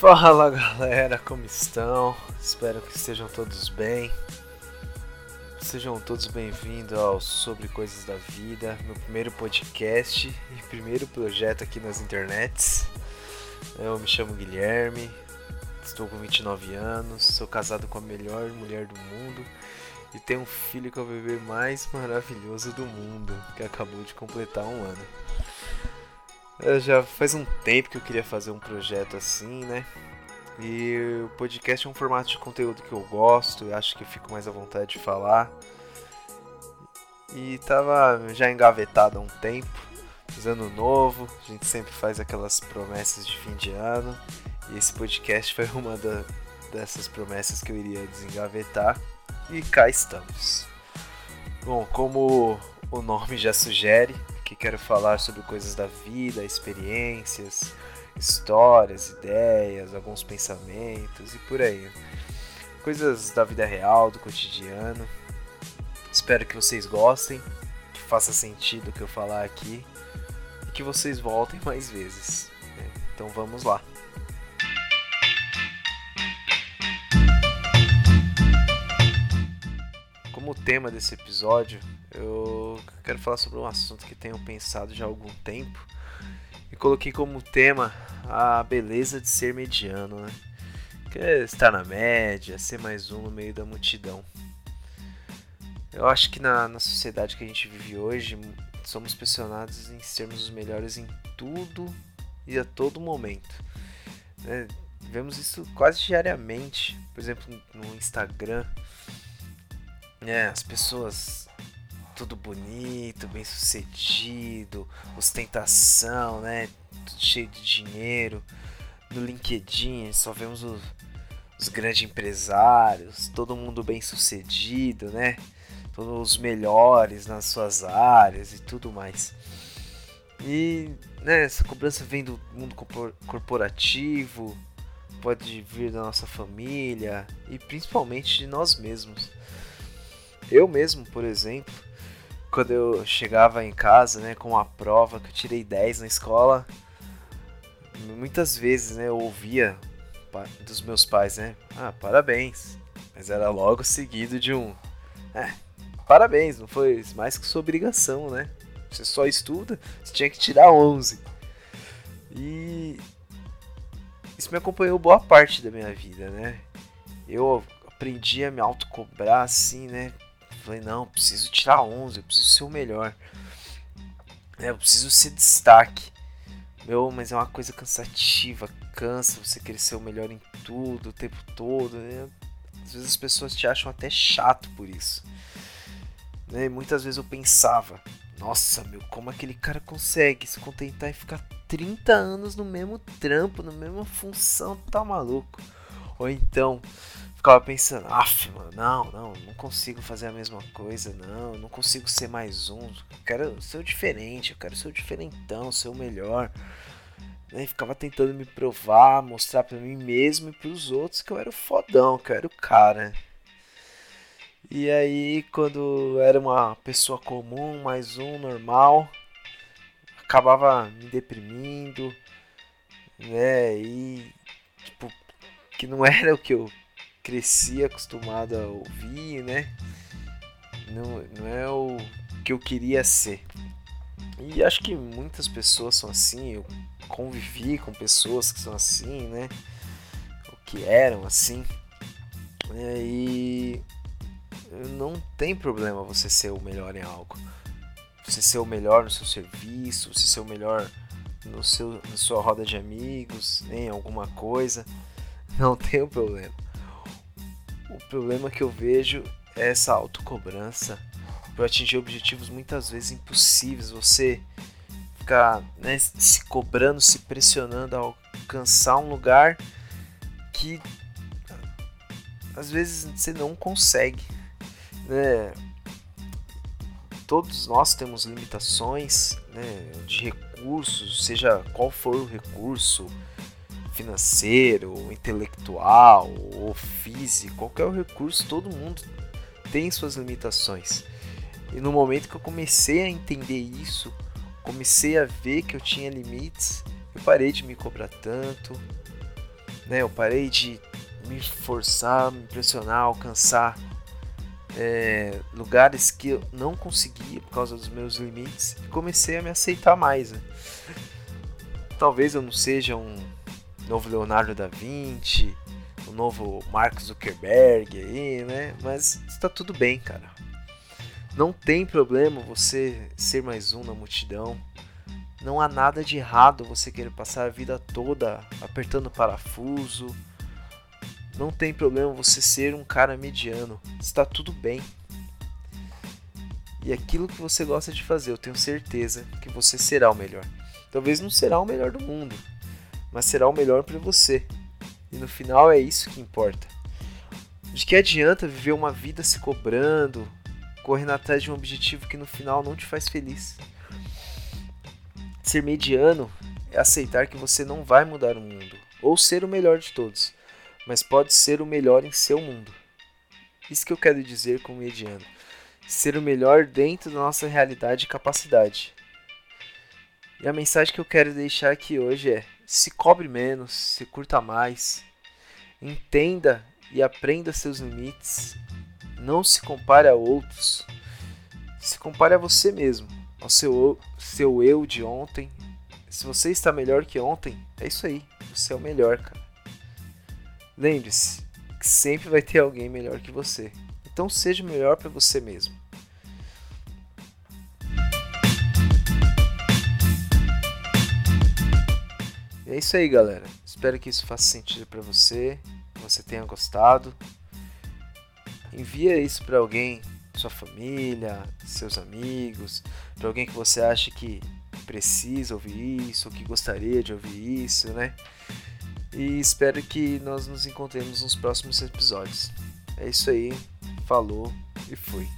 Fala galera, como estão? Espero que estejam todos bem. Sejam todos bem-vindos ao Sobre Coisas da Vida, meu primeiro podcast e primeiro projeto aqui nas internets. Eu me chamo Guilherme, estou com 29 anos, sou casado com a melhor mulher do mundo e tenho um filho que é o bebê mais maravilhoso do mundo, que acabou de completar um ano. Eu já faz um tempo que eu queria fazer um projeto assim, né? E o podcast é um formato de conteúdo que eu gosto, eu acho que eu fico mais à vontade de falar. E tava já engavetado há um tempo, ano novo, a gente sempre faz aquelas promessas de fim de ano. E esse podcast foi uma da, dessas promessas que eu iria desengavetar. E cá estamos. Bom, como o nome já sugere, que quero falar sobre coisas da vida, experiências, histórias, ideias, alguns pensamentos e por aí. Coisas da vida real, do cotidiano. Espero que vocês gostem, que faça sentido o que eu falar aqui e que vocês voltem mais vezes. Né? Então vamos lá. Tema desse episódio, eu quero falar sobre um assunto que tenho pensado já há algum tempo e coloquei como tema a beleza de ser mediano, né? Que é estar na média, ser mais um no meio da multidão. Eu acho que na, na sociedade que a gente vive hoje, somos pressionados em sermos os melhores em tudo e a todo momento. Né? Vemos isso quase diariamente. Por exemplo, no Instagram, né? as pessoas tudo bonito, bem sucedido, ostentação, né? Tudo cheio de dinheiro. No LinkedIn só vemos os, os grandes empresários, todo mundo bem sucedido, né? Todos os melhores nas suas áreas e tudo mais. E né, essa cobrança vem do mundo corporativo, pode vir da nossa família e principalmente de nós mesmos. Eu mesmo, por exemplo, quando eu chegava em casa, né, com a prova que eu tirei 10 na escola, muitas vezes, né, eu ouvia dos meus pais, né, ah, parabéns. Mas era logo seguido de um, é, parabéns, não foi mais que sua obrigação, né? Você só estuda, você tinha que tirar 11. E isso me acompanhou boa parte da minha vida, né? Eu aprendi a me autocobrar assim, né? Falei, não, preciso tirar 11, eu preciso ser o melhor. É, eu preciso ser destaque. Meu, mas é uma coisa cansativa, cansa você querer ser o melhor em tudo, o tempo todo. Né? Às vezes as pessoas te acham até chato por isso. Né? Muitas vezes eu pensava, nossa, meu, como aquele cara consegue se contentar e ficar 30 anos no mesmo trampo, na mesma função, tá maluco? Ou então, ficava pensando, af, mano, não, não, não consigo fazer a mesma coisa, não, não consigo ser mais um, eu quero ser o diferente, eu quero ser o diferentão, ser o melhor. E ficava tentando me provar, mostrar para mim mesmo e para os outros que eu era o fodão, que eu era o cara. E aí, quando era uma pessoa comum, mais um, normal, acabava me deprimindo, né? E, tipo, que não era o que eu cresci acostumado a ouvir, né? Não, não é o que eu queria ser. E acho que muitas pessoas são assim, eu convivi com pessoas que são assim, né? Ou que eram assim. E não tem problema você ser o melhor em algo. Você ser o melhor no seu serviço, você ser o melhor no seu, na sua roda de amigos, em alguma coisa. Não tem problema. O problema que eu vejo é essa autocobrança para atingir objetivos muitas vezes impossíveis. Você ficar né, se cobrando, se pressionando a alcançar um lugar que às vezes você não consegue. Né? Todos nós temos limitações né, de recursos, seja qual for o recurso, financeiro, intelectual ou físico, qualquer recurso, todo mundo tem suas limitações. E no momento que eu comecei a entender isso, comecei a ver que eu tinha limites, eu parei de me cobrar tanto, Né? Eu parei de me forçar, me pressionar, alcançar é, lugares que eu não conseguia por causa dos meus limites e comecei a me aceitar mais. Né? Talvez eu não seja um novo Leonardo da Vinci, um novo Mark Zuckerberg aí, né? Mas está tudo bem, cara. Não tem problema você ser mais um na multidão. Não há nada de errado você querer passar a vida toda apertando parafuso, não tem problema você ser um cara mediano. Está tudo bem. E aquilo que você gosta de fazer, eu tenho certeza que você será o melhor. Talvez não será o melhor do mundo, mas será o melhor para você. E no final é isso que importa. De que adianta viver uma vida se cobrando, correndo atrás de um objetivo que no final não te faz feliz? Ser mediano é aceitar que você não vai mudar o mundo ou ser o melhor de todos, mas pode ser o melhor em seu mundo. Isso que eu quero dizer com mediano. Ser o melhor dentro da nossa realidade e capacidade. E a mensagem que eu quero deixar aqui hoje é: se cobre menos, se curta mais, entenda e aprenda seus limites, não se compare a outros, se compare a você mesmo, ao seu, seu eu de ontem. Se você está melhor que ontem, é isso aí, você é o melhor, cara. Lembre-se que sempre vai ter alguém melhor que você. Então seja melhor para você mesmo. É isso aí, galera. Espero que isso faça sentido para você, que você tenha gostado. Envia isso para alguém, sua família, seus amigos, para alguém que você acha que precisa ouvir isso, ou que gostaria de ouvir isso, né? E espero que nós nos encontremos nos próximos episódios. É isso aí, falou e fui.